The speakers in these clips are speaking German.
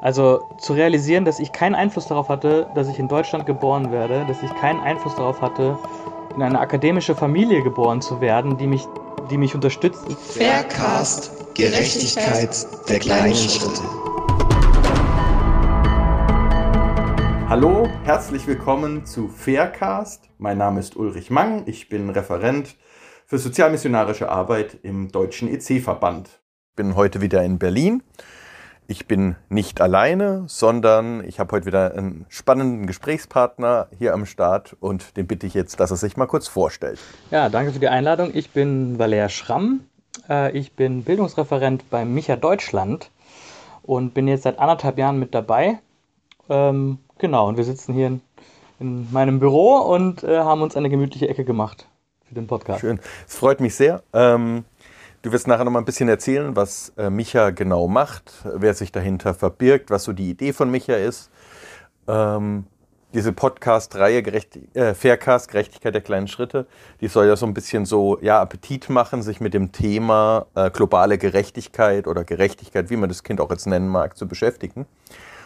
Also zu realisieren, dass ich keinen Einfluss darauf hatte, dass ich in Deutschland geboren werde, dass ich keinen Einfluss darauf hatte, in eine akademische Familie geboren zu werden, die mich, die mich unterstützt. Faircast, Gerechtigkeit der kleinen Schritte. Hallo, herzlich willkommen zu Faircast. Mein Name ist Ulrich Mang, ich bin Referent für sozialmissionarische Arbeit im Deutschen EC-Verband. Bin heute wieder in Berlin ich bin nicht alleine, sondern ich habe heute wieder einen spannenden Gesprächspartner hier am Start und den bitte ich jetzt, dass er sich mal kurz vorstellt. Ja, danke für die Einladung. Ich bin Valer Schramm. Äh, ich bin Bildungsreferent bei Micha Deutschland und bin jetzt seit anderthalb Jahren mit dabei. Ähm, genau, und wir sitzen hier in, in meinem Büro und äh, haben uns eine gemütliche Ecke gemacht für den Podcast. Schön. Es freut mich sehr. Ähm, Du wirst nachher noch mal ein bisschen erzählen, was äh, Micha genau macht, wer sich dahinter verbirgt, was so die Idee von Micha ist. Ähm, diese Podcast-Reihe äh, Faircast, Gerechtigkeit der kleinen Schritte, die soll ja so ein bisschen so ja, Appetit machen, sich mit dem Thema äh, globale Gerechtigkeit oder Gerechtigkeit, wie man das Kind auch jetzt nennen mag, zu beschäftigen.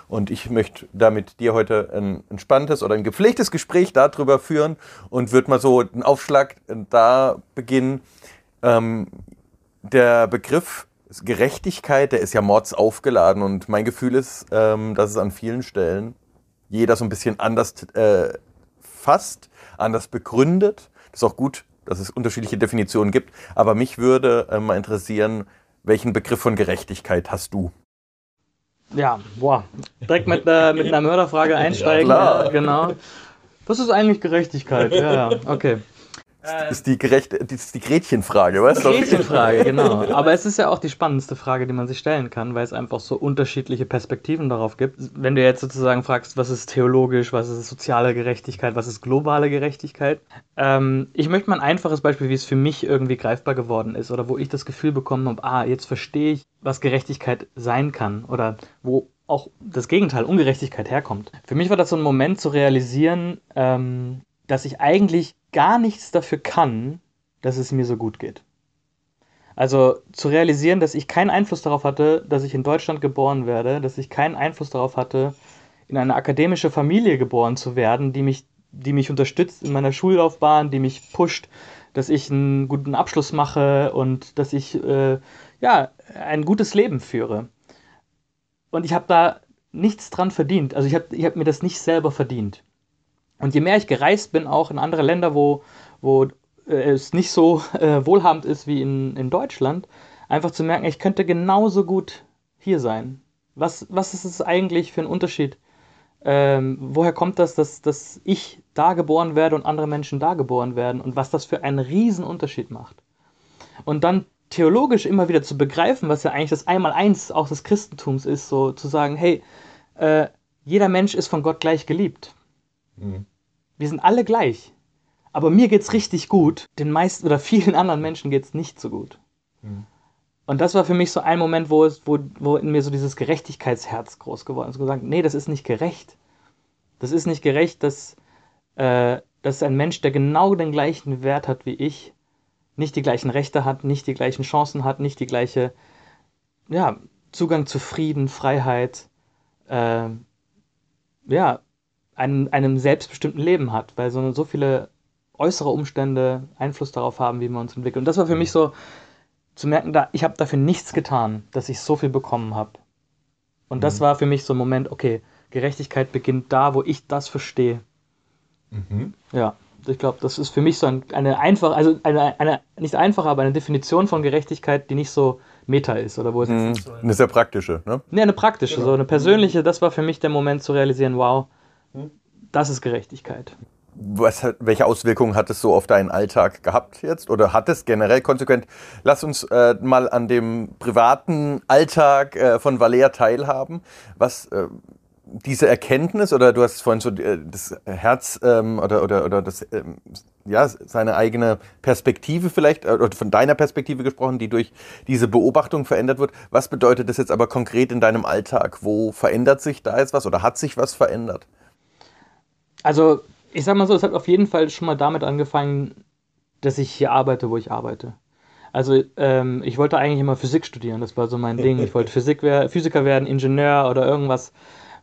Und ich möchte da mit dir heute ein entspanntes oder ein gepflegtes Gespräch darüber führen und würde mal so einen Aufschlag da beginnen. Ähm, der Begriff Gerechtigkeit, der ist ja mords aufgeladen und mein Gefühl ist, ähm, dass es an vielen Stellen jeder so ein bisschen anders äh, fasst, anders begründet. Das ist auch gut, dass es unterschiedliche Definitionen gibt. Aber mich würde äh, mal interessieren, welchen Begriff von Gerechtigkeit hast du? Ja, boah, direkt mit, äh, mit einer Mörderfrage einsteigen. Ja, genau. Was ist eigentlich Gerechtigkeit? Ja, ja, okay. Das ist die, gerechte, das ist die Gretchenfrage, weißt du? Gretchenfrage, genau. Aber es ist ja auch die spannendste Frage, die man sich stellen kann, weil es einfach so unterschiedliche Perspektiven darauf gibt. Wenn du jetzt sozusagen fragst, was ist theologisch, was ist soziale Gerechtigkeit, was ist globale Gerechtigkeit. Ähm, ich möchte mal ein einfaches Beispiel, wie es für mich irgendwie greifbar geworden ist oder wo ich das Gefühl bekommen habe, ah, jetzt verstehe ich, was Gerechtigkeit sein kann oder wo auch das Gegenteil, Ungerechtigkeit herkommt. Für mich war das so ein Moment zu realisieren, ähm, dass ich eigentlich gar nichts dafür kann, dass es mir so gut geht. Also zu realisieren, dass ich keinen Einfluss darauf hatte, dass ich in Deutschland geboren werde, dass ich keinen Einfluss darauf hatte, in eine akademische Familie geboren zu werden, die mich, die mich unterstützt in meiner Schullaufbahn, die mich pusht, dass ich einen guten Abschluss mache und dass ich äh, ja ein gutes Leben führe. Und ich habe da nichts dran verdient. Also ich habe ich hab mir das nicht selber verdient. Und je mehr ich gereist bin, auch in andere Länder, wo, wo äh, es nicht so äh, wohlhabend ist wie in, in Deutschland, einfach zu merken, ich könnte genauso gut hier sein. Was, was ist es eigentlich für ein Unterschied? Ähm, woher kommt das, dass, dass ich da geboren werde und andere Menschen da geboren werden und was das für einen riesen Unterschied macht? Und dann theologisch immer wieder zu begreifen, was ja eigentlich das Einmaleins auch des Christentums ist, so zu sagen, hey, äh, jeder Mensch ist von Gott gleich geliebt. Mhm. Wir sind alle gleich. Aber mir geht's richtig gut. Den meisten oder vielen anderen Menschen geht's nicht so gut. Mhm. Und das war für mich so ein Moment, wo, es, wo, wo in mir so dieses Gerechtigkeitsherz groß geworden ist. Und gesagt, nee, das ist nicht gerecht. Das ist nicht gerecht, dass, äh, dass ein Mensch, der genau den gleichen Wert hat wie ich, nicht die gleichen Rechte hat, nicht die gleichen Chancen hat, nicht die gleiche, ja, Zugang zu Frieden, Freiheit, äh, ja, einem, einem selbstbestimmten Leben hat, weil so, so viele äußere Umstände Einfluss darauf haben, wie wir uns entwickeln. Und das war für mich so zu merken, da, ich habe dafür nichts getan, dass ich so viel bekommen habe. Und das mhm. war für mich so ein Moment, okay, Gerechtigkeit beginnt da, wo ich das verstehe. Mhm. Ja, ich glaube, das ist für mich so ein, eine einfache, also eine, eine, nicht einfache, aber eine Definition von Gerechtigkeit, die nicht so Meta ist oder wo es mhm. so eine sehr praktische, ne? Ne, eine praktische, genau. so eine persönliche, das war für mich der Moment zu realisieren, wow, das ist Gerechtigkeit. Was, welche Auswirkungen hat es so auf deinen Alltag gehabt jetzt? Oder hat es generell konsequent? Lass uns äh, mal an dem privaten Alltag äh, von Valer teilhaben. Was äh, diese Erkenntnis oder du hast vorhin so äh, das Herz ähm, oder, oder, oder das, ähm, ja, seine eigene Perspektive vielleicht, äh, oder von deiner Perspektive gesprochen, die durch diese Beobachtung verändert wird. Was bedeutet das jetzt aber konkret in deinem Alltag? Wo verändert sich da jetzt was oder hat sich was verändert? Also, ich sag mal so, es hat auf jeden Fall schon mal damit angefangen, dass ich hier arbeite, wo ich arbeite. Also ähm, ich wollte eigentlich immer Physik studieren, das war so mein Ding. Ich wollte Physik wer Physiker werden, Ingenieur oder irgendwas.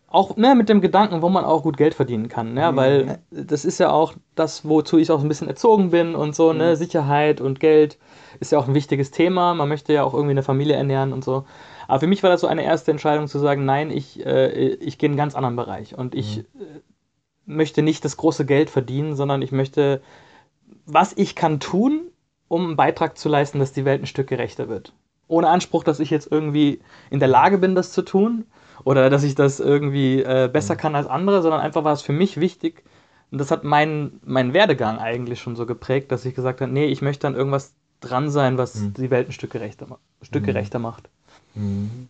Auch ne, mit dem Gedanken, wo man auch gut Geld verdienen kann. Ne? Mhm. Weil das ist ja auch das, wozu ich auch ein bisschen erzogen bin und so, ne? Mhm. Sicherheit und Geld ist ja auch ein wichtiges Thema. Man möchte ja auch irgendwie eine Familie ernähren und so. Aber für mich war das so eine erste Entscheidung zu sagen, nein, ich, äh, ich gehe in einen ganz anderen Bereich. Und ich mhm. Möchte nicht das große Geld verdienen, sondern ich möchte, was ich kann tun, um einen Beitrag zu leisten, dass die Welt ein Stück gerechter wird. Ohne Anspruch, dass ich jetzt irgendwie in der Lage bin, das zu tun oder dass ich das irgendwie äh, besser kann als andere, sondern einfach war es für mich wichtig, und das hat meinen, meinen Werdegang eigentlich schon so geprägt, dass ich gesagt habe, nee, ich möchte an irgendwas dran sein, was mhm. die Welt ein Stück gerechter, Stück mhm. gerechter macht. Mhm.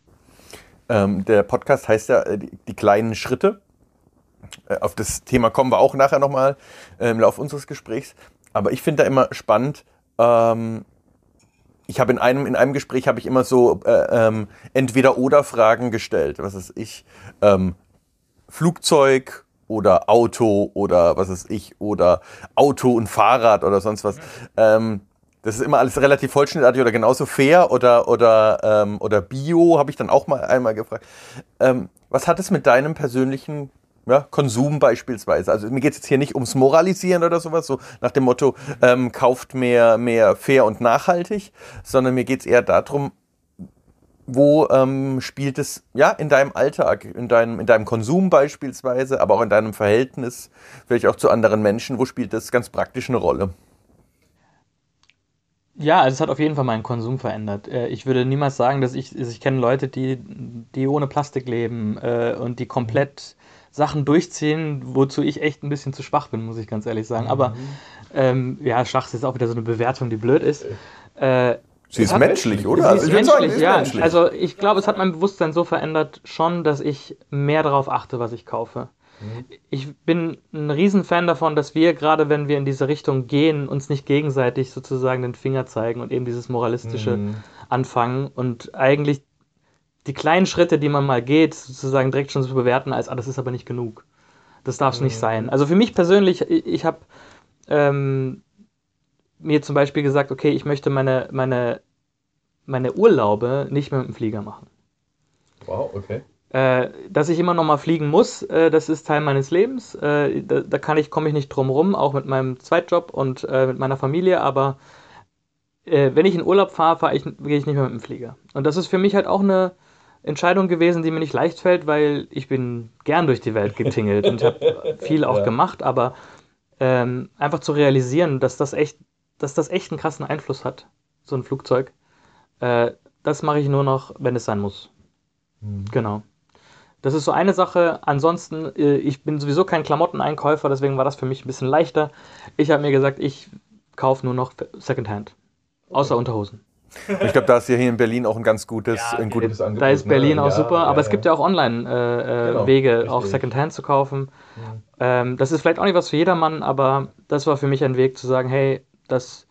Ähm, der Podcast heißt ja äh, die kleinen Schritte. Äh, auf das Thema kommen wir auch nachher nochmal äh, im Laufe unseres Gesprächs. Aber ich finde da immer spannend, ähm, ich habe in einem, in einem Gespräch habe ich immer so äh, ähm, Entweder-Oder-Fragen gestellt. Was ist ich? Ähm, Flugzeug oder Auto oder was ist ich? Oder Auto und Fahrrad oder sonst was. Ähm, das ist immer alles relativ vollständig oder genauso fair oder, oder, ähm, oder Bio, habe ich dann auch mal einmal gefragt. Ähm, was hat es mit deinem persönlichen ja, Konsum beispielsweise. Also mir geht es jetzt hier nicht ums Moralisieren oder sowas, so nach dem Motto, ähm, kauft mehr, mehr fair und nachhaltig, sondern mir geht es eher darum, wo ähm, spielt es ja in deinem Alltag, in deinem, in deinem Konsum beispielsweise, aber auch in deinem Verhältnis, vielleicht auch zu anderen Menschen, wo spielt das ganz praktisch eine Rolle? Ja, also es hat auf jeden Fall meinen Konsum verändert. Äh, ich würde niemals sagen, dass ich, also ich kenne Leute, die, die ohne Plastik leben äh, und die komplett Sachen durchziehen, wozu ich echt ein bisschen zu schwach bin, muss ich ganz ehrlich sagen. Mhm. Aber ähm, ja, schwach ist jetzt auch wieder so eine Bewertung, die blöd ist. Äh, Sie ist menschlich, oder? Sie also ist menschlich, sagen, ist ja. Menschlich. Also ich glaube, es hat mein Bewusstsein so verändert schon, dass ich mehr darauf achte, was ich kaufe. Mhm. Ich bin ein Riesenfan davon, dass wir, gerade wenn wir in diese Richtung gehen, uns nicht gegenseitig sozusagen den Finger zeigen und eben dieses Moralistische mhm. anfangen und eigentlich die kleinen Schritte, die man mal geht, sozusagen direkt schon zu bewerten, als, ah, das ist aber nicht genug. Das darf es mhm. nicht sein. Also für mich persönlich, ich, ich habe ähm, mir zum Beispiel gesagt, okay, ich möchte meine, meine, meine Urlaube nicht mehr mit dem Flieger machen. Wow, okay. Äh, dass ich immer noch mal fliegen muss, äh, das ist Teil meines Lebens. Äh, da, da, kann ich, komme ich nicht drum rum, auch mit meinem Zweitjob und äh, mit meiner Familie, aber äh, wenn ich in Urlaub fahre, fahr ich, gehe ich nicht mehr mit dem Flieger. Und das ist für mich halt auch eine, Entscheidung gewesen, die mir nicht leicht fällt, weil ich bin gern durch die Welt getingelt und habe viel auch ja. gemacht, aber ähm, einfach zu realisieren, dass das echt, dass das echt einen krassen Einfluss hat, so ein Flugzeug. Äh, das mache ich nur noch, wenn es sein muss. Mhm. Genau. Das ist so eine Sache. Ansonsten, äh, ich bin sowieso kein Klamotteneinkäufer, deswegen war das für mich ein bisschen leichter. Ich habe mir gesagt, ich kaufe nur noch Secondhand. Außer okay. Unterhosen. Ich glaube, da ist ja hier in Berlin auch ein ganz gutes, ja, ein gutes Angebot. Da ist Berlin ne? auch ja, super, aber ja, es gibt ja auch Online-Wege, äh, äh, genau, auch Secondhand zu kaufen. Ähm, das ist vielleicht auch nicht was für jedermann, aber das war für mich ein Weg zu sagen, hey, das,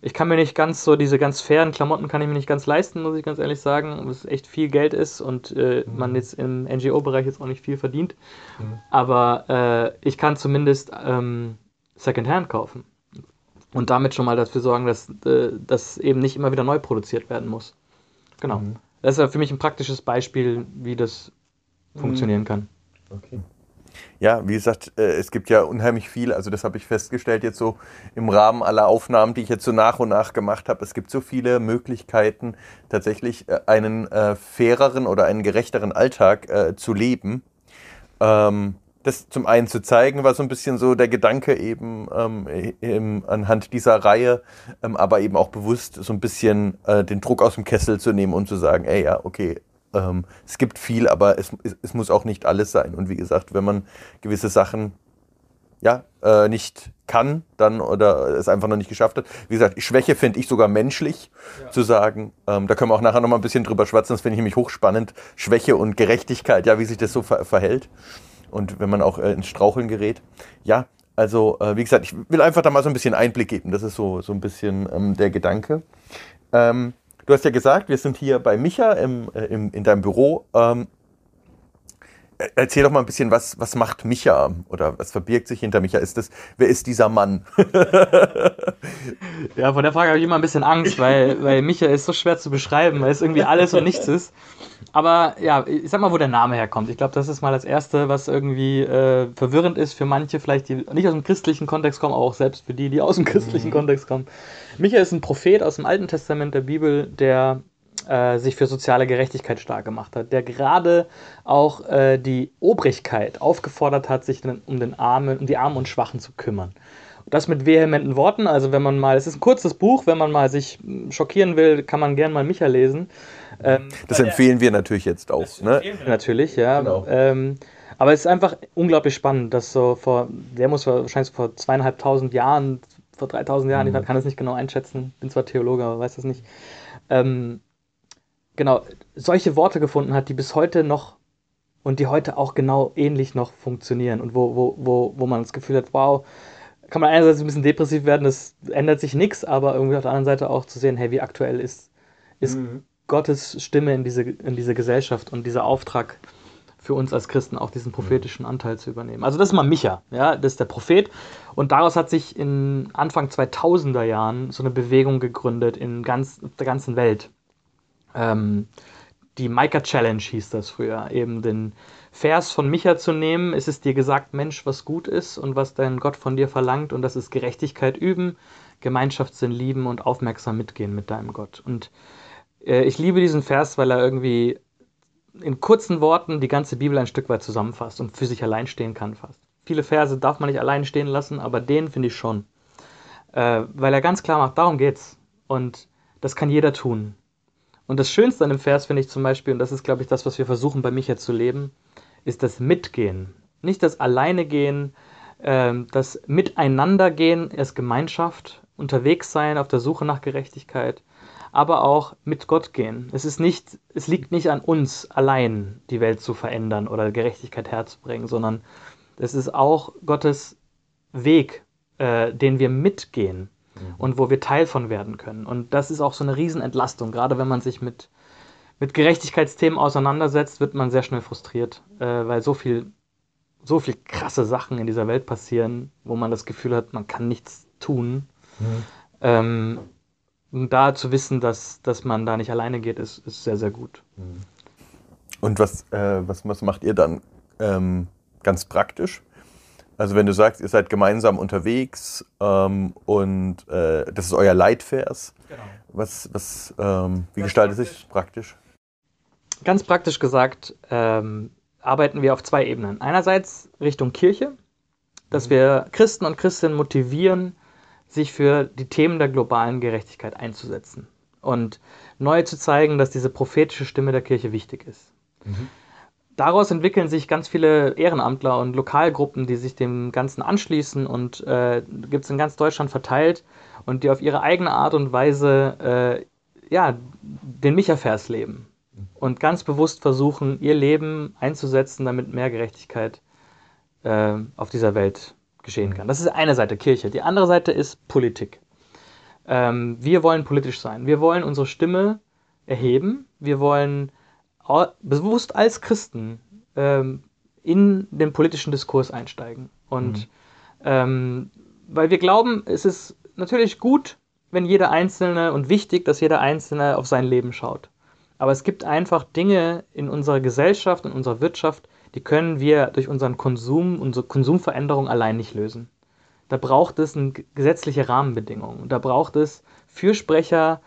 ich kann mir nicht ganz so, diese ganz fairen Klamotten kann ich mir nicht ganz leisten, muss ich ganz ehrlich sagen, was echt viel Geld ist und äh, mhm. man jetzt im NGO-Bereich jetzt auch nicht viel verdient. Mhm. Aber äh, ich kann zumindest ähm, Secondhand kaufen und damit schon mal dafür sorgen, dass äh, das eben nicht immer wieder neu produziert werden muss. Genau. Mhm. Das ist ja für mich ein praktisches Beispiel, wie das mhm. funktionieren kann. Okay. Ja, wie gesagt, äh, es gibt ja unheimlich viel, also das habe ich festgestellt jetzt so im Rahmen aller Aufnahmen, die ich jetzt so nach und nach gemacht habe. Es gibt so viele Möglichkeiten, tatsächlich äh, einen äh, faireren oder einen gerechteren Alltag zu leben. Ähm, das zum einen zu zeigen, war so ein bisschen so der Gedanke eben ähm, im, anhand dieser Reihe, ähm, aber eben auch bewusst so ein bisschen äh, den Druck aus dem Kessel zu nehmen und zu sagen, ey ja, okay, ähm, es gibt viel, aber es, es, es, muss auch nicht alles sein. Und wie gesagt, wenn man gewisse Sachen ja, äh, nicht kann, dann oder es einfach noch nicht geschafft hat. Wie gesagt, Schwäche finde ich sogar menschlich ja. zu sagen. Ähm, da können wir auch nachher noch mal ein bisschen drüber schwatzen, das finde ich nämlich hochspannend. Schwäche und Gerechtigkeit, ja, wie sich das so ver verhält und wenn man auch äh, ins Straucheln gerät. Ja, also äh, wie gesagt, ich will einfach da mal so ein bisschen Einblick geben. Das ist so, so ein bisschen ähm, der Gedanke. Ähm, du hast ja gesagt, wir sind hier bei Micha im, äh, im, in deinem Büro. Ähm, erzähl doch mal ein bisschen, was, was macht Micha oder was verbirgt sich hinter Micha? Ist das, wer ist dieser Mann? ja, vor der Frage habe ich immer ein bisschen Angst, weil, weil Micha ist so schwer zu beschreiben, weil es irgendwie alles und nichts ist. Aber ja, ich sag mal, wo der Name herkommt. Ich glaube, das ist mal das Erste, was irgendwie äh, verwirrend ist für manche, vielleicht die nicht aus dem christlichen Kontext kommen, aber auch selbst für die, die aus dem christlichen mhm. Kontext kommen. Micha ist ein Prophet aus dem Alten Testament der Bibel, der äh, sich für soziale Gerechtigkeit stark gemacht hat, der gerade auch äh, die Obrigkeit aufgefordert hat, sich um, den Armen, um die Armen und Schwachen zu kümmern. Und das mit vehementen Worten, also wenn man mal, es ist ein kurzes Buch, wenn man mal sich hm, schockieren will, kann man gern mal Micha lesen. Ähm, das empfehlen wir natürlich jetzt auch. Ne? Natürlich, ja. Genau. Ähm, aber es ist einfach unglaublich spannend, dass so vor, der muss wahrscheinlich vor zweieinhalbtausend Jahren, vor 3000 Jahren, mhm. ich kann es nicht genau einschätzen, bin zwar Theologe, aber weiß das nicht, ähm, genau, solche Worte gefunden hat, die bis heute noch und die heute auch genau ähnlich noch funktionieren und wo, wo, wo, wo man das Gefühl hat, wow, kann man einerseits ein bisschen depressiv werden, das ändert sich nichts, aber irgendwie auf der anderen Seite auch zu sehen, hey, wie aktuell ist, ist mhm. Gottes Stimme in diese, in diese Gesellschaft und dieser Auftrag für uns als Christen auch diesen prophetischen Anteil zu übernehmen. Also das ist mal Micha, ja, das ist der Prophet und daraus hat sich in Anfang 2000er Jahren so eine Bewegung gegründet in ganz der ganzen Welt. Ähm, die Micah Challenge hieß das früher, eben den Vers von Micha zu nehmen. Es ist dir gesagt, Mensch, was gut ist und was dein Gott von dir verlangt und das ist Gerechtigkeit üben, Gemeinschaftssinn lieben und aufmerksam mitgehen mit deinem Gott. Und äh, ich liebe diesen Vers, weil er irgendwie in kurzen Worten die ganze Bibel ein Stück weit zusammenfasst und für sich allein stehen kann fast. Viele Verse darf man nicht allein stehen lassen, aber den finde ich schon. Äh, weil er ganz klar macht, darum geht's. Und das kann jeder tun. Und das Schönste an dem Vers finde ich zum Beispiel, und das ist, glaube ich, das, was wir versuchen bei Micha zu leben, ist das Mitgehen. Nicht das Alleinegehen, ähm, das Miteinandergehen als Gemeinschaft, unterwegs sein auf der Suche nach Gerechtigkeit, aber auch mit Gott gehen. Es, ist nicht, es liegt nicht an uns allein, die Welt zu verändern oder Gerechtigkeit herzubringen, sondern es ist auch Gottes Weg, äh, den wir mitgehen mhm. und wo wir Teil von werden können. Und das ist auch so eine Riesenentlastung. Gerade wenn man sich mit, mit Gerechtigkeitsthemen auseinandersetzt, wird man sehr schnell frustriert, äh, weil so viel, so viel krasse Sachen in dieser Welt passieren, wo man das Gefühl hat, man kann nichts tun. Mhm. Ähm, da zu wissen, dass, dass man da nicht alleine geht, ist, ist sehr, sehr gut. Mhm. Und was, äh, was, was macht ihr dann ähm, ganz praktisch? Also wenn du sagst, ihr seid gemeinsam unterwegs ähm, und äh, das ist euer Leitvers, genau. was, was, ähm, wie ganz gestaltet praktisch. sich praktisch? Ganz praktisch gesagt ähm, arbeiten wir auf zwei Ebenen. Einerseits Richtung Kirche, dass mhm. wir Christen und Christinnen motivieren, sich für die Themen der globalen Gerechtigkeit einzusetzen und neu zu zeigen, dass diese prophetische Stimme der Kirche wichtig ist. Mhm. Daraus entwickeln sich ganz viele Ehrenamtler und Lokalgruppen, die sich dem Ganzen anschließen und äh, gibt es in ganz Deutschland verteilt und die auf ihre eigene Art und Weise äh, ja, den Micha-Vers leben und ganz bewusst versuchen, ihr Leben einzusetzen, damit mehr Gerechtigkeit äh, auf dieser Welt geschehen kann. Das ist eine Seite Kirche. Die andere Seite ist Politik. Ähm, wir wollen politisch sein. Wir wollen unsere Stimme erheben. Wir wollen bewusst als Christen ähm, in den politischen Diskurs einsteigen. Und mhm. ähm, weil wir glauben, es ist natürlich gut, wenn jeder Einzelne und wichtig, dass jeder Einzelne auf sein Leben schaut. Aber es gibt einfach Dinge in unserer Gesellschaft und unserer Wirtschaft, die können wir durch unseren Konsum, unsere Konsumveränderung allein nicht lösen. Da braucht es eine gesetzliche Rahmenbedingung. Da braucht es Fürsprecher,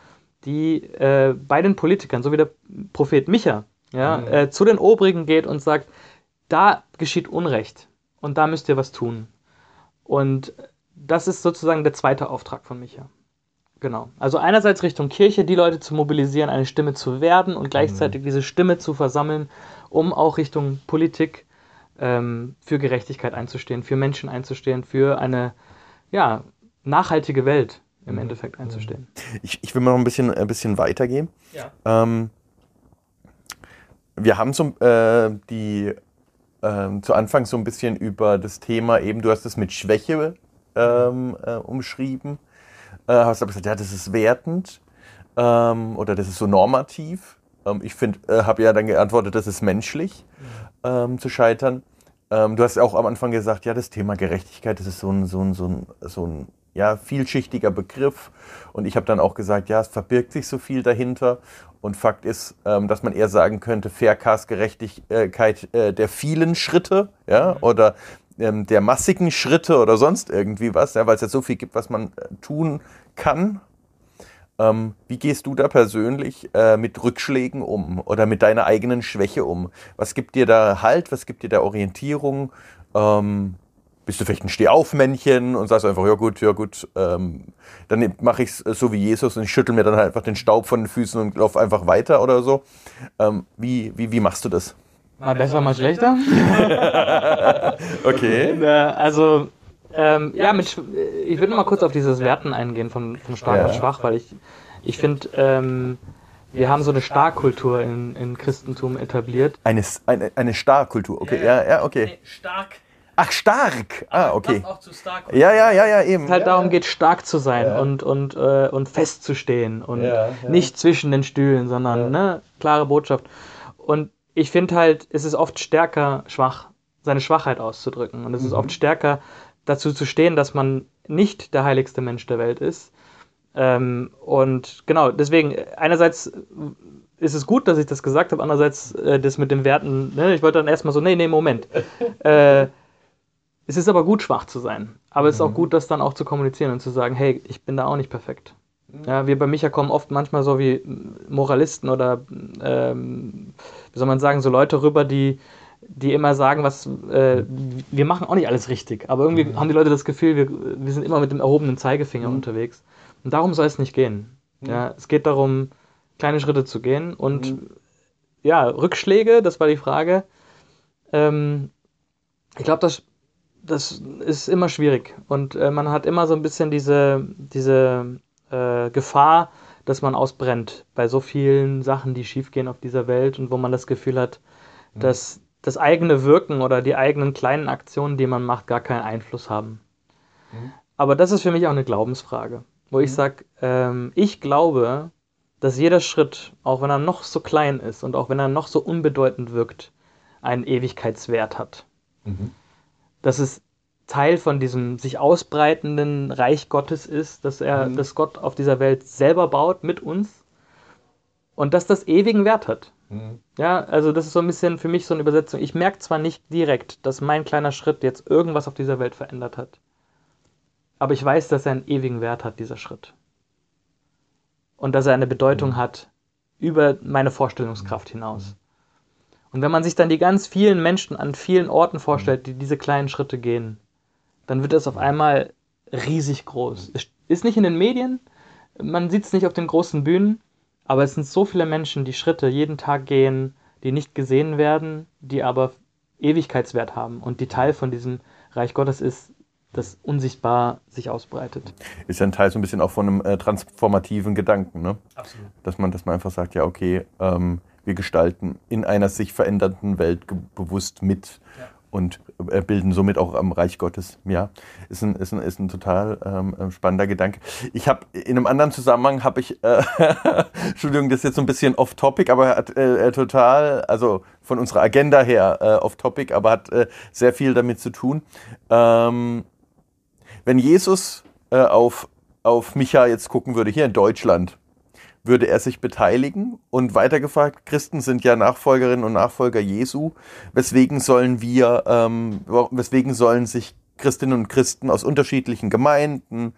die äh, bei den Politikern, so wie der Prophet Micha, ja, mhm. äh, zu den Obrigen geht und sagt, da geschieht Unrecht und da müsst ihr was tun. Und das ist sozusagen der zweite Auftrag von Micha. Genau. Also einerseits Richtung Kirche, die Leute zu mobilisieren, eine Stimme zu werden und gleichzeitig mhm. diese Stimme zu versammeln, um auch Richtung Politik ähm, für Gerechtigkeit einzustehen, für Menschen einzustehen, für eine ja, nachhaltige Welt im mhm. Endeffekt einzustehen. Ich, ich will mal noch ein bisschen, ein bisschen weitergehen. Ja. Ähm, wir haben so, äh, die äh, zu Anfang so ein bisschen über das Thema eben, du hast es mit Schwäche ähm, äh, umschrieben. Äh, hast aber gesagt, ja, das ist wertend ähm, oder das ist so normativ. Ähm, ich finde, äh, habe ja dann geantwortet, das ist menschlich. ähm, zu scheitern. Ähm, du hast auch am Anfang gesagt, ja, das Thema Gerechtigkeit, das ist so ein, so ein, so ein, so ein ja, vielschichtiger Begriff. Und ich habe dann auch gesagt, ja, es verbirgt sich so viel dahinter. Und Fakt ist, ähm, dass man eher sagen könnte, Faircast Gerechtigkeit äh, der vielen Schritte, ja, mhm. oder ähm, der massigen Schritte oder sonst irgendwie was, ja, weil es ja so viel gibt, was man äh, tun kann. Ähm, wie gehst du da persönlich äh, mit Rückschlägen um oder mit deiner eigenen Schwäche um? Was gibt dir da Halt? Was gibt dir da Orientierung? Ähm, bist du vielleicht ein Stehaufmännchen und sagst einfach, ja gut, ja gut, ähm, dann mache ich es so wie Jesus und ich schüttel mir dann halt einfach den Staub von den Füßen und laufe einfach weiter oder so. Ähm, wie, wie, wie machst du das? Mal besser, mal schlechter. okay. Äh, also, ähm, ja, mit, ich würde mal kurz auf dieses Werten eingehen von, von stark ja. und schwach, weil ich, ich finde, ähm, wir haben so eine Starkkultur in, in Christentum etabliert. Eine, eine, eine Starkkultur, okay, ja, ja, ja okay. Stark Ach, stark. Ah, okay. Ja, ja, ja, ja, eben. Es halt darum geht, stark zu sein ja. und, und, äh, und festzustehen und ja, ja. nicht zwischen den Stühlen, sondern ne, klare Botschaft. Und ich finde halt, es ist oft stärker, schwach, seine Schwachheit auszudrücken. Und es mhm. ist oft stärker, dazu zu stehen, dass man nicht der heiligste Mensch der Welt ist. Ähm, und genau, deswegen, einerseits ist es gut, dass ich das gesagt habe, andererseits äh, das mit den Werten, ne, ich wollte dann erstmal so, nee, nee, Moment. äh, es ist aber gut, schwach zu sein. Aber mhm. es ist auch mhm. gut, das dann auch zu kommunizieren und zu sagen, hey, ich bin da auch nicht perfekt. Mhm. Ja, wir bei Micha kommen oft manchmal so wie Moralisten oder, ähm, wie soll man sagen, so Leute rüber, die, die immer sagen, was äh, wir machen auch nicht alles richtig. Aber irgendwie mhm. haben die Leute das Gefühl, wir, wir sind immer mit dem erhobenen Zeigefinger mhm. unterwegs. Und darum soll es nicht gehen. Mhm. Ja, es geht darum, kleine Schritte zu gehen und ja, Rückschläge, das war die Frage. Ähm, ich glaube, das das ist immer schwierig. Und äh, man hat immer so ein bisschen diese, diese äh, Gefahr, dass man ausbrennt bei so vielen Sachen, die schiefgehen auf dieser Welt und wo man das Gefühl hat, mhm. dass das eigene Wirken oder die eigenen kleinen Aktionen, die man macht, gar keinen Einfluss haben. Mhm. Aber das ist für mich auch eine Glaubensfrage, wo mhm. ich sage, ähm, ich glaube, dass jeder Schritt, auch wenn er noch so klein ist und auch wenn er noch so unbedeutend wirkt, einen Ewigkeitswert hat. Mhm dass es Teil von diesem sich ausbreitenden Reich Gottes ist, dass er, mhm. dass Gott auf dieser Welt selber baut mit uns und dass das ewigen Wert hat. Mhm. Ja, also das ist so ein bisschen für mich so eine Übersetzung. Ich merke zwar nicht direkt, dass mein kleiner Schritt jetzt irgendwas auf dieser Welt verändert hat, aber ich weiß, dass er einen ewigen Wert hat, dieser Schritt. Und dass er eine Bedeutung mhm. hat über meine Vorstellungskraft hinaus. Und wenn man sich dann die ganz vielen Menschen an vielen Orten vorstellt, die diese kleinen Schritte gehen, dann wird das auf einmal riesig groß. Es ist nicht in den Medien, man sieht es nicht auf den großen Bühnen, aber es sind so viele Menschen, die Schritte jeden Tag gehen, die nicht gesehen werden, die aber Ewigkeitswert haben und die Teil von diesem Reich Gottes ist, das unsichtbar sich ausbreitet. Ist ja ein Teil so ein bisschen auch von einem äh, transformativen Gedanken, ne? Absolut. Dass man, dass man einfach sagt, ja, okay, ähm, wir gestalten in einer sich verändernden Welt bewusst mit ja. und äh, bilden somit auch am Reich Gottes. Ja, ist ein, ist ein, ist ein total ähm, äh, spannender Gedanke. Ich habe in einem anderen Zusammenhang habe ich, äh, Entschuldigung, das ist jetzt so ein bisschen off-topic, aber hat äh, äh, total, also von unserer Agenda her äh, off-topic, aber hat sehr viel damit zu tun. Ähm, wenn Jesus auf, auf Micha jetzt gucken würde, hier in Deutschland, würde er sich beteiligen? Und weitergefragt, Christen sind ja Nachfolgerinnen und Nachfolger Jesu. Weswegen sollen wir, ähm, weswegen sollen sich Christinnen und Christen aus unterschiedlichen Gemeinden,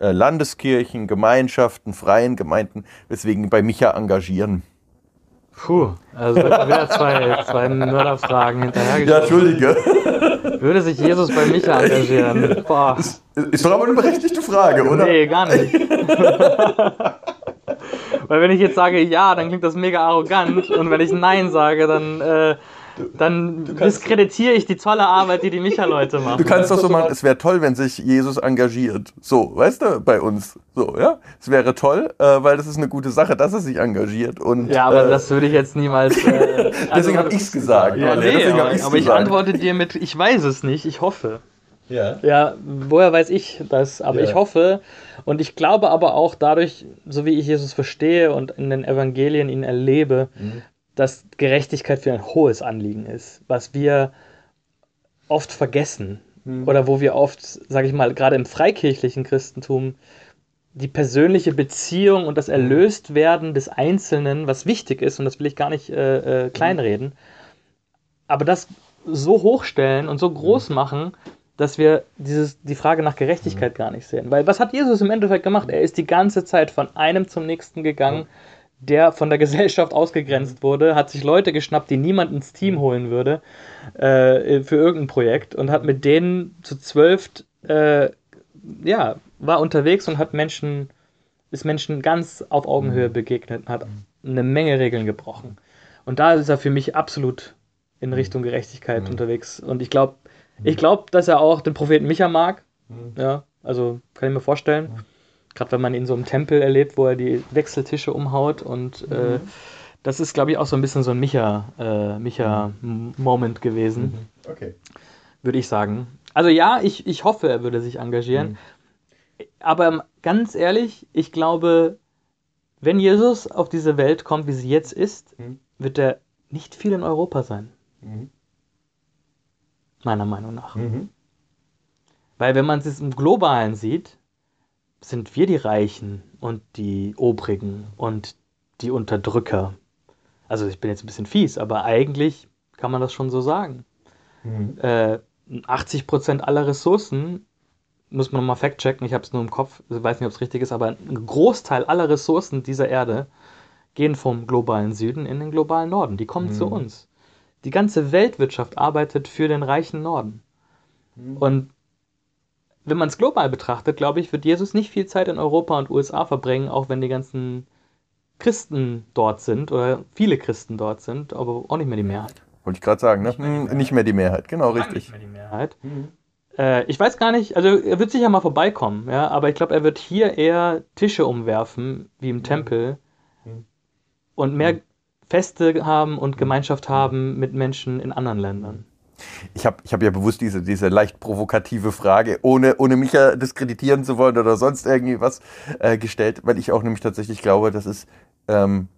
äh, Landeskirchen, Gemeinschaften, freien Gemeinden, weswegen bei Micha engagieren? Puh, also wieder zwei, zwei Mörderfragen hinterher. Ja, Entschuldige. Würde sich Jesus bei Micha engagieren? Boah. Ist, ist doch aber eine berechtigte Frage, oder? Nee, gar nicht. Weil wenn ich jetzt sage ja, dann klingt das mega arrogant und wenn ich nein sage, dann, äh, dann diskreditiere ich die tolle Arbeit, die die Micha-Leute machen. Du kannst doch so machen, es wäre toll, wenn sich Jesus engagiert. So, weißt du, bei uns. So, ja. Es wäre toll, äh, weil das ist eine gute Sache, dass er sich engagiert. Und, ja, aber äh, das würde ich jetzt niemals. Äh, deswegen also, habe ich es gesagt. Ja, nee, deswegen aber, aber ich antworte dir mit, ich weiß es nicht, ich hoffe. Ja. Ja, woher weiß ich das? Aber ja. ich hoffe und ich glaube aber auch dadurch, so wie ich Jesus verstehe und in den Evangelien ihn erlebe, mhm. dass Gerechtigkeit für ein hohes Anliegen ist, was wir oft vergessen mhm. oder wo wir oft, sage ich mal, gerade im freikirchlichen Christentum die persönliche Beziehung und das Erlöstwerden des Einzelnen, was wichtig ist, und das will ich gar nicht äh, äh, kleinreden, aber das so hochstellen und so groß mhm. machen, dass wir dieses, die Frage nach Gerechtigkeit mhm. gar nicht sehen. Weil was hat Jesus im Endeffekt gemacht? Er ist die ganze Zeit von einem zum nächsten gegangen, der von der Gesellschaft ausgegrenzt wurde, hat sich Leute geschnappt, die niemand ins Team holen würde äh, für irgendein Projekt und hat mit denen zu zwölf äh, ja, war unterwegs und hat Menschen, ist Menschen ganz auf Augenhöhe mhm. begegnet, hat eine Menge Regeln gebrochen. Und da ist er für mich absolut in Richtung Gerechtigkeit mhm. unterwegs. Und ich glaube, ich glaube, dass er auch den Propheten Micha mag. Mhm. Ja, also kann ich mir vorstellen. Gerade wenn man ihn so im Tempel erlebt, wo er die Wechseltische umhaut und äh, das ist, glaube ich, auch so ein bisschen so ein Micha-Moment äh, Micha gewesen. Okay. Würde ich sagen. Also ja, ich, ich hoffe, er würde sich engagieren. Mhm aber ganz ehrlich, ich glaube, wenn Jesus auf diese Welt kommt, wie sie jetzt ist, mhm. wird er nicht viel in Europa sein. Mhm. Meiner Meinung nach. Mhm. Weil wenn man es im Globalen sieht, sind wir die Reichen und die Obrigen und die Unterdrücker. Also ich bin jetzt ein bisschen fies, aber eigentlich kann man das schon so sagen. Mhm. Äh, 80% aller Ressourcen muss man nochmal fact-checken, ich habe es nur im Kopf, ich weiß nicht, ob es richtig ist, aber ein Großteil aller Ressourcen dieser Erde gehen vom globalen Süden in den globalen Norden. Die kommen mhm. zu uns. Die ganze Weltwirtschaft arbeitet für den reichen Norden. Mhm. Und wenn man es global betrachtet, glaube ich, wird Jesus nicht viel Zeit in Europa und USA verbringen, auch wenn die ganzen Christen dort sind oder viele Christen dort sind, aber auch nicht mehr die Mehrheit. Wollte ich gerade sagen, ne? Nicht mehr, nicht mehr, die Mehrheit, genau, richtig. Nicht mehr die Mehrheit. Mhm. Äh, ich weiß gar nicht, also er wird sicher mal vorbeikommen, ja, aber ich glaube, er wird hier eher Tische umwerfen, wie im mhm. Tempel, mhm. und mehr mhm. Feste haben und Gemeinschaft haben mit Menschen in anderen Ländern. Ich habe ich hab ja bewusst diese, diese leicht provokative Frage, ohne, ohne mich ja diskreditieren zu wollen oder sonst irgendwie was äh, gestellt, weil ich auch nämlich tatsächlich glaube, dass es ähm,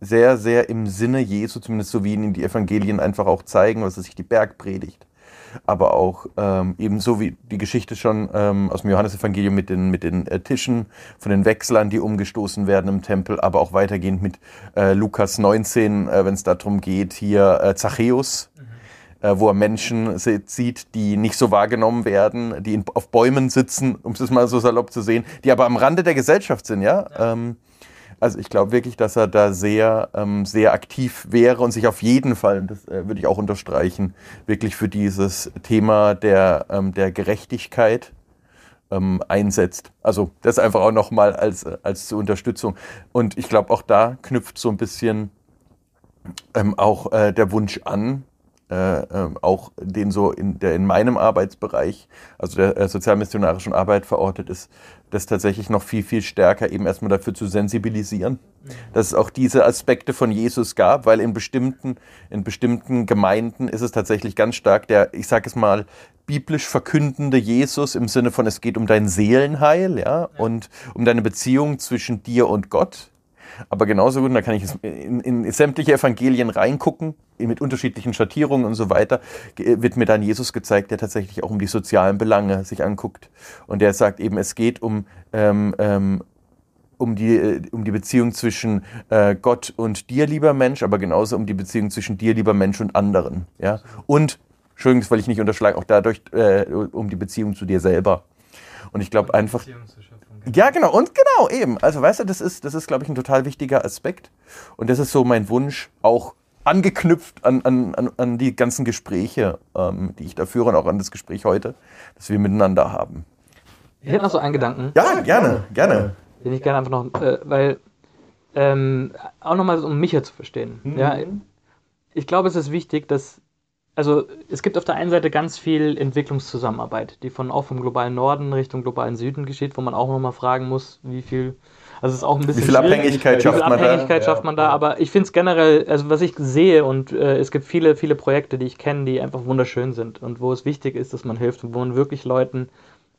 sehr, sehr im Sinne Jesu, zumindest so wie ihn die Evangelien einfach auch zeigen, was es sich die Bergpredigt aber auch ähm, ebenso wie die Geschichte schon ähm, aus dem Johannesevangelium mit den, mit den äh, Tischen von den Wechslern, die umgestoßen werden im Tempel, aber auch weitergehend mit äh, Lukas 19, äh, wenn es darum geht, hier äh, Zachäus, mhm. äh, wo er Menschen sieht, die nicht so wahrgenommen werden, die auf Bäumen sitzen, um es mal so salopp zu sehen, die aber am Rande der Gesellschaft sind, ja. ja. Ähm, also ich glaube wirklich, dass er da sehr, ähm, sehr aktiv wäre und sich auf jeden Fall, das äh, würde ich auch unterstreichen, wirklich für dieses Thema der, ähm, der Gerechtigkeit ähm, einsetzt. Also das einfach auch nochmal als, als zur Unterstützung. Und ich glaube, auch da knüpft so ein bisschen ähm, auch äh, der Wunsch an, äh, äh, auch den so in, der in meinem Arbeitsbereich, also der äh, sozialmissionarischen Arbeit verortet ist, das tatsächlich noch viel, viel stärker eben erstmal dafür zu sensibilisieren, mhm. dass es auch diese Aspekte von Jesus gab, weil in bestimmten, in bestimmten Gemeinden ist es tatsächlich ganz stark der, ich sage es mal, biblisch verkündende Jesus im Sinne von, es geht um dein Seelenheil, ja, ja. und um deine Beziehung zwischen dir und Gott aber genauso gut, da kann ich in, in sämtliche Evangelien reingucken, mit unterschiedlichen Schattierungen und so weiter, wird mir dann Jesus gezeigt, der tatsächlich auch um die sozialen Belange sich anguckt. Und der sagt eben, es geht um, ähm, ähm, um die, äh, um die Beziehung zwischen äh, Gott und dir, lieber Mensch, aber genauso um die Beziehung zwischen dir, lieber Mensch, und anderen. Ja? Und, Entschuldigung, das will ich nicht unterschlagen, auch dadurch äh, um die Beziehung zu dir selber. Und ich glaube einfach. Ja, genau, und genau, eben. Also, weißt du, das ist, das ist, glaube ich, ein total wichtiger Aspekt. Und das ist so mein Wunsch, auch angeknüpft an, an, an, an die ganzen Gespräche, ähm, die ich da führe und auch an das Gespräch heute, das wir miteinander haben. Ich hätte noch so einen Gedanken. Ja, gerne, gerne. Den ich gerne einfach noch, äh, weil, ähm, auch nochmal, um Micha zu verstehen. Mhm. Ja, ich glaube, es ist wichtig, dass also es gibt auf der einen Seite ganz viel Entwicklungszusammenarbeit, die von auch vom globalen Norden Richtung globalen Süden geschieht, wo man auch nochmal fragen muss, wie viel, also es ist auch ein bisschen wie viel Abhängigkeit schafft man da? Abhängigkeit schafft man da, aber ich finde es generell, also was ich sehe und äh, es gibt viele, viele Projekte, die ich kenne, die einfach wunderschön sind und wo es wichtig ist, dass man hilft und wo man wirklich Leuten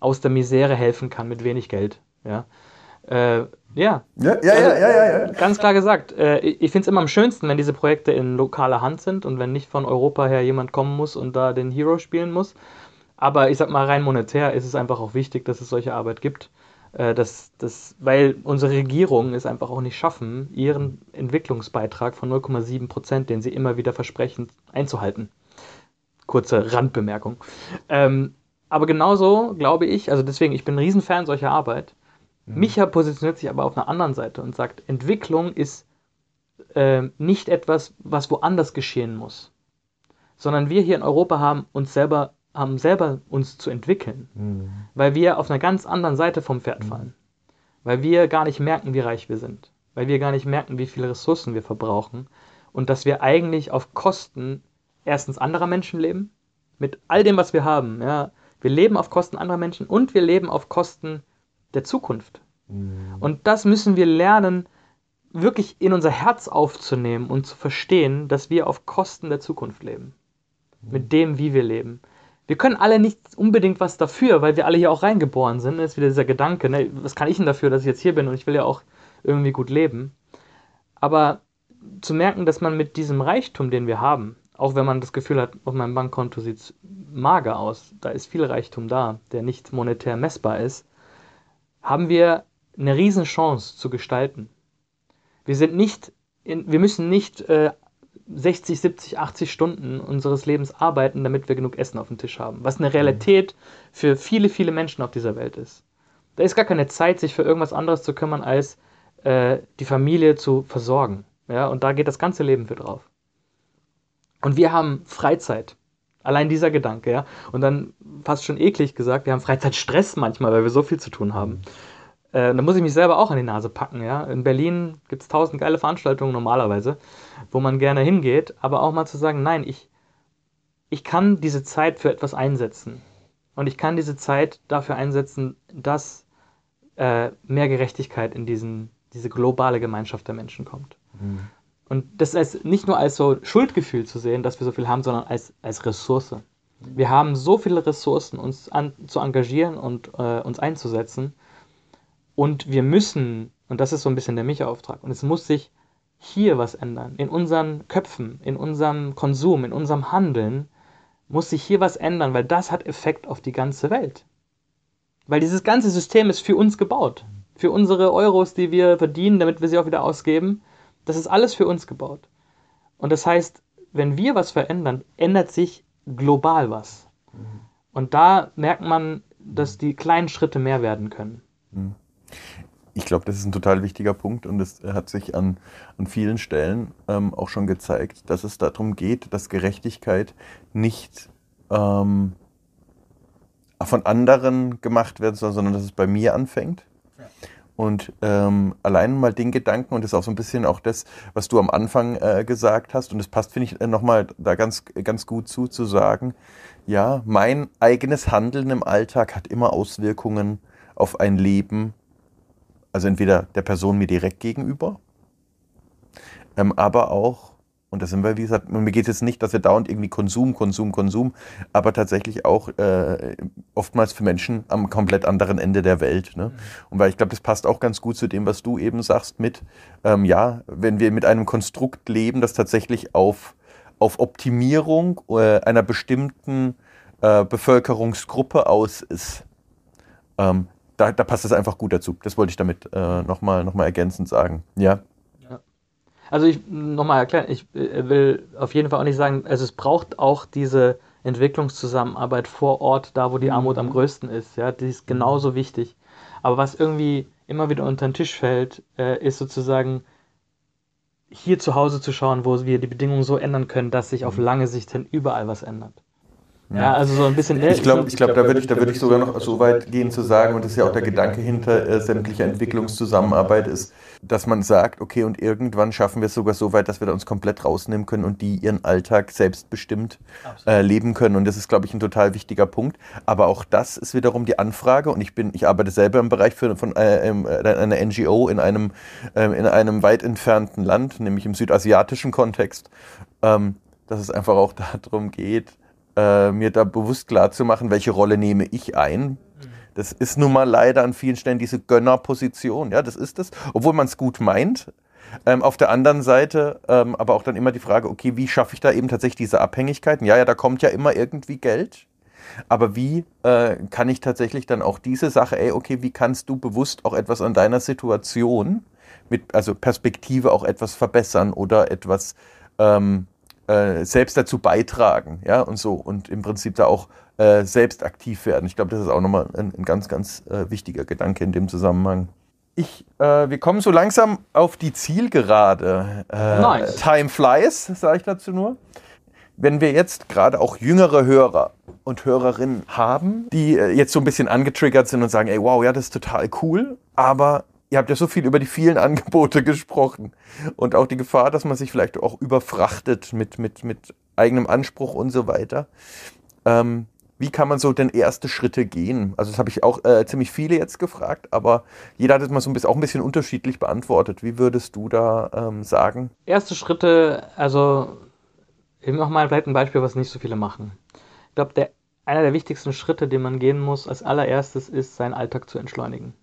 aus der Misere helfen kann mit wenig Geld, ja. Äh, ja. Ja, ja, ja, ja, ja, ja. Ganz klar gesagt, äh, ich finde es immer am schönsten, wenn diese Projekte in lokaler Hand sind und wenn nicht von Europa her jemand kommen muss und da den Hero spielen muss. Aber ich sag mal, rein monetär ist es einfach auch wichtig, dass es solche Arbeit gibt. Äh, dass, dass, weil unsere Regierungen es einfach auch nicht schaffen, ihren Entwicklungsbeitrag von 0,7 Prozent, den sie immer wieder versprechen, einzuhalten. Kurze Randbemerkung. Ähm, aber genauso glaube ich, also deswegen, ich bin ein Riesenfan solcher Arbeit. Mhm. Micha positioniert sich aber auf einer anderen Seite und sagt, Entwicklung ist äh, nicht etwas, was woanders geschehen muss, sondern wir hier in Europa haben uns selber haben selber uns zu entwickeln, mhm. weil wir auf einer ganz anderen Seite vom Pferd mhm. fallen, weil wir gar nicht merken, wie reich wir sind, weil wir gar nicht merken, wie viele Ressourcen wir verbrauchen und dass wir eigentlich auf Kosten erstens anderer Menschen leben, mit all dem, was wir haben. Ja, wir leben auf Kosten anderer Menschen und wir leben auf Kosten der Zukunft. Mhm. Und das müssen wir lernen, wirklich in unser Herz aufzunehmen und zu verstehen, dass wir auf Kosten der Zukunft leben. Mit dem, wie wir leben wir können alle nicht unbedingt was dafür, weil wir alle hier auch reingeboren sind. Das ist wieder dieser Gedanke, ne? was kann ich denn dafür, dass ich jetzt hier bin und ich will ja auch irgendwie gut leben. Aber zu merken, dass man mit diesem Reichtum, den wir haben, auch wenn man das Gefühl hat, auf meinem Bankkonto sieht es mager aus, da ist viel Reichtum da, der nicht monetär messbar ist, haben wir eine Riesenchance zu gestalten. Wir sind nicht, in, wir müssen nicht äh, 60, 70, 80 Stunden unseres Lebens arbeiten, damit wir genug Essen auf dem Tisch haben. Was eine Realität für viele, viele Menschen auf dieser Welt ist. Da ist gar keine Zeit, sich für irgendwas anderes zu kümmern, als äh, die Familie zu versorgen. Ja, und da geht das ganze Leben für drauf. Und wir haben Freizeit. Allein dieser Gedanke, ja. Und dann fast schon eklig gesagt, wir haben Freizeitstress manchmal, weil wir so viel zu tun haben. Äh, da muss ich mich selber auch an die Nase packen. Ja? In Berlin gibt es tausend geile Veranstaltungen normalerweise, wo man gerne hingeht, aber auch mal zu sagen, nein, ich, ich kann diese Zeit für etwas einsetzen. Und ich kann diese Zeit dafür einsetzen, dass äh, mehr Gerechtigkeit in diesen, diese globale Gemeinschaft der Menschen kommt. Mhm. Und das als, nicht nur als so Schuldgefühl zu sehen, dass wir so viel haben, sondern als, als Ressource. Wir haben so viele Ressourcen, uns an, zu engagieren und äh, uns einzusetzen. Und wir müssen, und das ist so ein bisschen der Micha-Auftrag, und es muss sich hier was ändern, in unseren Köpfen, in unserem Konsum, in unserem Handeln, muss sich hier was ändern, weil das hat Effekt auf die ganze Welt. Weil dieses ganze System ist für uns gebaut. Für unsere Euros, die wir verdienen, damit wir sie auch wieder ausgeben. Das ist alles für uns gebaut. Und das heißt, wenn wir was verändern, ändert sich global was. Mhm. Und da merkt man, dass die kleinen Schritte mehr werden können. Mhm. Ich glaube, das ist ein total wichtiger Punkt und es hat sich an, an vielen Stellen ähm, auch schon gezeigt, dass es darum geht, dass Gerechtigkeit nicht ähm, von anderen gemacht wird, sondern dass es bei mir anfängt. Und ähm, allein mal den Gedanken, und das ist auch so ein bisschen auch das, was du am Anfang äh, gesagt hast, und das passt, finde ich, äh, nochmal da ganz, ganz gut zu, zu sagen, ja, mein eigenes Handeln im Alltag hat immer Auswirkungen auf ein Leben, also entweder der Person mir direkt gegenüber, ähm, aber auch, und da sind wir, wie gesagt, mir geht es nicht, dass wir dauernd irgendwie Konsum, Konsum, Konsum, aber tatsächlich auch äh, oftmals für Menschen am komplett anderen Ende der Welt. Ne? Und weil ich glaube, das passt auch ganz gut zu dem, was du eben sagst, mit, ähm, ja, wenn wir mit einem Konstrukt leben, das tatsächlich auf, auf Optimierung äh, einer bestimmten äh, Bevölkerungsgruppe aus ist, ähm, da, da passt es einfach gut dazu. Das wollte ich damit äh, nochmal noch mal ergänzend sagen. Ja. Also ich nochmal erklären, ich äh, will auf jeden Fall auch nicht sagen, also es braucht auch diese Entwicklungszusammenarbeit vor Ort, da wo die Armut am mhm. größten ist. Ja, die ist genauso wichtig. Aber was irgendwie immer wieder unter den Tisch fällt, äh, ist sozusagen hier zu Hause zu schauen, wo wir die Bedingungen so ändern können, dass sich auf mhm. lange Sicht hin überall was ändert. Ja, also so ein bisschen. Ich glaube, ich glaub, da würde ich, da würd ich sogar noch so weit gehen zu sagen, und das ist ja auch der Gedanke hinter äh, sämtlicher Entwicklungszusammenarbeit ist, dass man sagt, okay, und irgendwann schaffen wir es sogar so weit, dass wir da uns komplett rausnehmen können und die ihren Alltag selbstbestimmt äh, leben können. Und das ist, glaube ich, ein total wichtiger Punkt. Aber auch das ist wiederum die Anfrage. Und ich bin, ich arbeite selber im Bereich für, von äh, äh einer NGO in einem, äh, in einem weit entfernten Land, nämlich im südasiatischen Kontext, ähm, dass es einfach auch darum geht, äh, mir da bewusst klar zu machen, welche Rolle nehme ich ein. Das ist nun mal leider an vielen Stellen diese Gönnerposition. Ja, das ist es, obwohl man es gut meint. Ähm, auf der anderen Seite ähm, aber auch dann immer die Frage, okay, wie schaffe ich da eben tatsächlich diese Abhängigkeiten? Ja, ja, da kommt ja immer irgendwie Geld. Aber wie äh, kann ich tatsächlich dann auch diese Sache, ey, okay, wie kannst du bewusst auch etwas an deiner Situation mit, also Perspektive auch etwas verbessern oder etwas ähm, äh, selbst dazu beitragen, ja, und so. Und im Prinzip da auch äh, selbst aktiv werden. Ich glaube, das ist auch nochmal ein, ein ganz, ganz äh, wichtiger Gedanke in dem Zusammenhang. Ich, äh, wir kommen so langsam auf die Zielgerade. Äh, nice. Time flies, sage ich dazu nur. Wenn wir jetzt gerade auch jüngere Hörer und Hörerinnen haben, die äh, jetzt so ein bisschen angetriggert sind und sagen, ey, wow, ja, das ist total cool, aber ihr habt ja so viel über die vielen Angebote gesprochen und auch die Gefahr, dass man sich vielleicht auch überfrachtet mit, mit, mit eigenem Anspruch und so weiter. Ähm, wie kann man so denn erste Schritte gehen? Also das habe ich auch äh, ziemlich viele jetzt gefragt, aber jeder hat es mal so ein bisschen, auch ein bisschen unterschiedlich beantwortet. Wie würdest du da ähm, sagen? Erste Schritte, also ich mache mal vielleicht ein Beispiel, was nicht so viele machen. Ich glaube, einer der wichtigsten Schritte, den man gehen muss, als allererstes ist, seinen Alltag zu entschleunigen.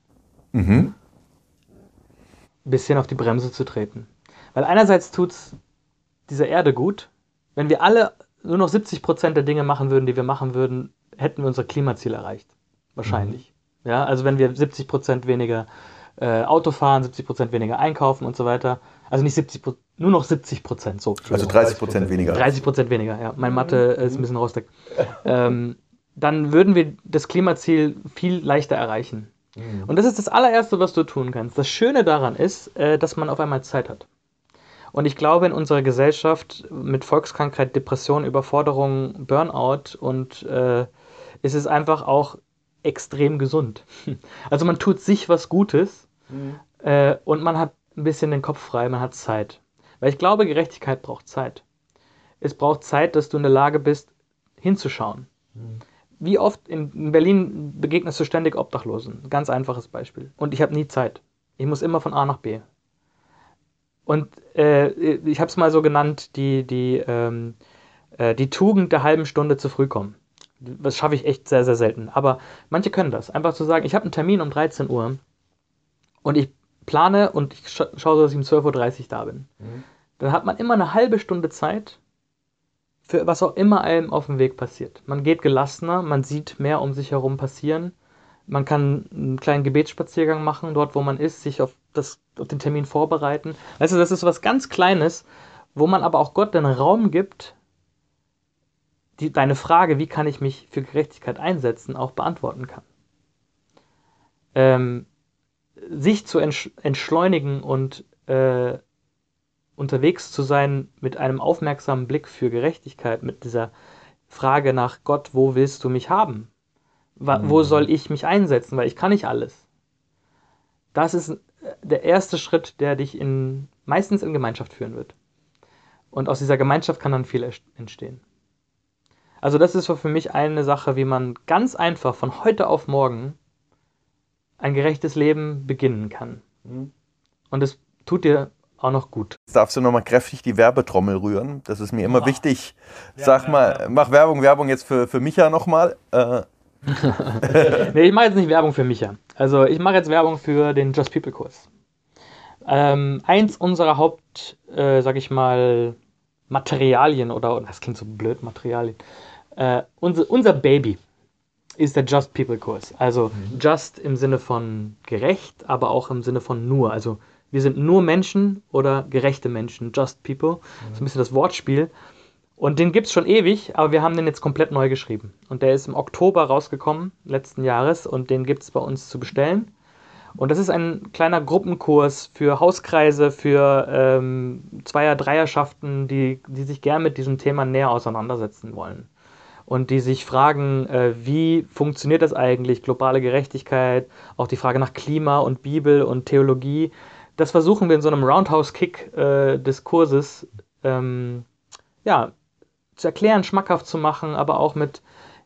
Mhm. Ein bisschen auf die Bremse zu treten. Weil einerseits tut es dieser Erde gut, wenn wir alle nur noch 70 Prozent der Dinge machen würden, die wir machen würden, hätten wir unser Klimaziel erreicht. Wahrscheinlich. Mhm. Ja, also wenn wir 70 Prozent weniger äh, Auto fahren, 70 Prozent weniger einkaufen und so weiter. Also nicht 70 nur noch 70 Prozent. So, also 30 Prozent weniger. 30 Prozent weniger, ja. Mein Mathe ist ein bisschen rostig. ähm, dann würden wir das Klimaziel viel leichter erreichen. Mhm. Und das ist das allererste, was du tun kannst. Das Schöne daran ist, äh, dass man auf einmal Zeit hat. Und ich glaube, in unserer Gesellschaft mit Volkskrankheit, Depression, Überforderung, Burnout und äh, ist es einfach auch extrem gesund. Also man tut sich was Gutes mhm. äh, und man hat ein bisschen den Kopf frei, man hat Zeit. Weil ich glaube, Gerechtigkeit braucht Zeit. Es braucht Zeit, dass du in der Lage bist, hinzuschauen. Mhm. Wie oft in Berlin begegnest du ständig Obdachlosen? Ganz einfaches Beispiel. Und ich habe nie Zeit. Ich muss immer von A nach B. Und äh, ich habe es mal so genannt, die, die, ähm, äh, die Tugend der halben Stunde zu früh kommen. Das schaffe ich echt sehr, sehr selten. Aber manche können das. Einfach zu sagen, ich habe einen Termin um 13 Uhr und ich plane und ich scha schaue so, dass ich um 12.30 Uhr da bin. Mhm. Dann hat man immer eine halbe Stunde Zeit für was auch immer einem auf dem Weg passiert. Man geht gelassener, man sieht mehr um sich herum passieren man kann einen kleinen Gebetsspaziergang machen, dort wo man ist, sich auf, das, auf den Termin vorbereiten. Weißt du, das ist was ganz Kleines, wo man aber auch Gott den Raum gibt, die, deine Frage, wie kann ich mich für Gerechtigkeit einsetzen, auch beantworten kann. Ähm, sich zu entschleunigen und äh, unterwegs zu sein mit einem aufmerksamen Blick für Gerechtigkeit, mit dieser Frage nach Gott, wo willst du mich haben? Wo mhm. soll ich mich einsetzen? Weil ich kann nicht alles. Das ist der erste Schritt, der dich in, meistens in Gemeinschaft führen wird. Und aus dieser Gemeinschaft kann dann viel entstehen. Also das ist für mich eine Sache, wie man ganz einfach von heute auf morgen ein gerechtes Leben beginnen kann. Mhm. Und es tut dir auch noch gut. Jetzt darfst du nochmal kräftig die Werbetrommel rühren. Das ist mir immer oh. wichtig. Sag mal, mach Werbung, Werbung jetzt für, für Micha nochmal. Äh, nee, ich mache jetzt nicht Werbung für Micha. Also ich mache jetzt Werbung für den Just People Kurs. Ähm, eins unserer Haupt, äh, sag ich mal, Materialien oder, das klingt so blöd, Materialien. Äh, unser, unser Baby ist der Just People Kurs. Also mhm. just im Sinne von gerecht, aber auch im Sinne von nur. Also wir sind nur Menschen oder gerechte Menschen, Just People. Mhm. So ein bisschen das Wortspiel. Und den gibt es schon ewig, aber wir haben den jetzt komplett neu geschrieben. Und der ist im Oktober rausgekommen, letzten Jahres, und den gibt es bei uns zu bestellen. Und das ist ein kleiner Gruppenkurs für Hauskreise, für ähm, Zweier-, Dreierschaften, die, die sich gern mit diesem Thema näher auseinandersetzen wollen. Und die sich fragen, äh, wie funktioniert das eigentlich, globale Gerechtigkeit, auch die Frage nach Klima und Bibel und Theologie. Das versuchen wir in so einem Roundhouse-Kick äh, des Kurses ähm, ja, zu erklären, schmackhaft zu machen, aber auch mit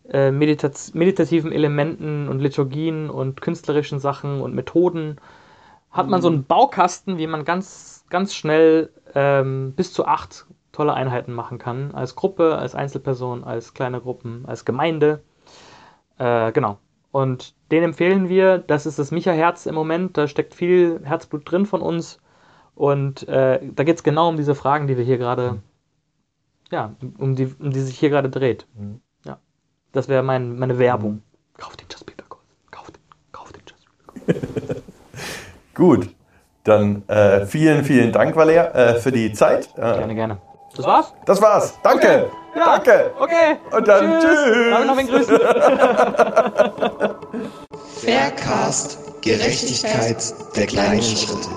äh, meditat meditativen Elementen und Liturgien und künstlerischen Sachen und Methoden. Hat man so einen Baukasten, wie man ganz, ganz schnell ähm, bis zu acht tolle Einheiten machen kann. Als Gruppe, als Einzelperson, als kleine Gruppen, als Gemeinde. Äh, genau. Und den empfehlen wir. Das ist das Micha-Herz im Moment. Da steckt viel Herzblut drin von uns. Und äh, da geht es genau um diese Fragen, die wir hier gerade, ja, um die, um die sich hier gerade dreht. Mhm. Ja. Das wäre mein, meine Werbung. Kauft den Just Peter Kurs. Kauft den, kauft den Just Peter Kurs. Gut, dann äh, vielen, vielen Dank, Valer, äh, für die Zeit. Äh, Gerne, gerne. Das war's? das war's. Danke. Ja. Danke. Okay. Und dann tschüss. Darf ich noch wen grüßen? Faircast. Gerechtigkeit der kleinen Schritte.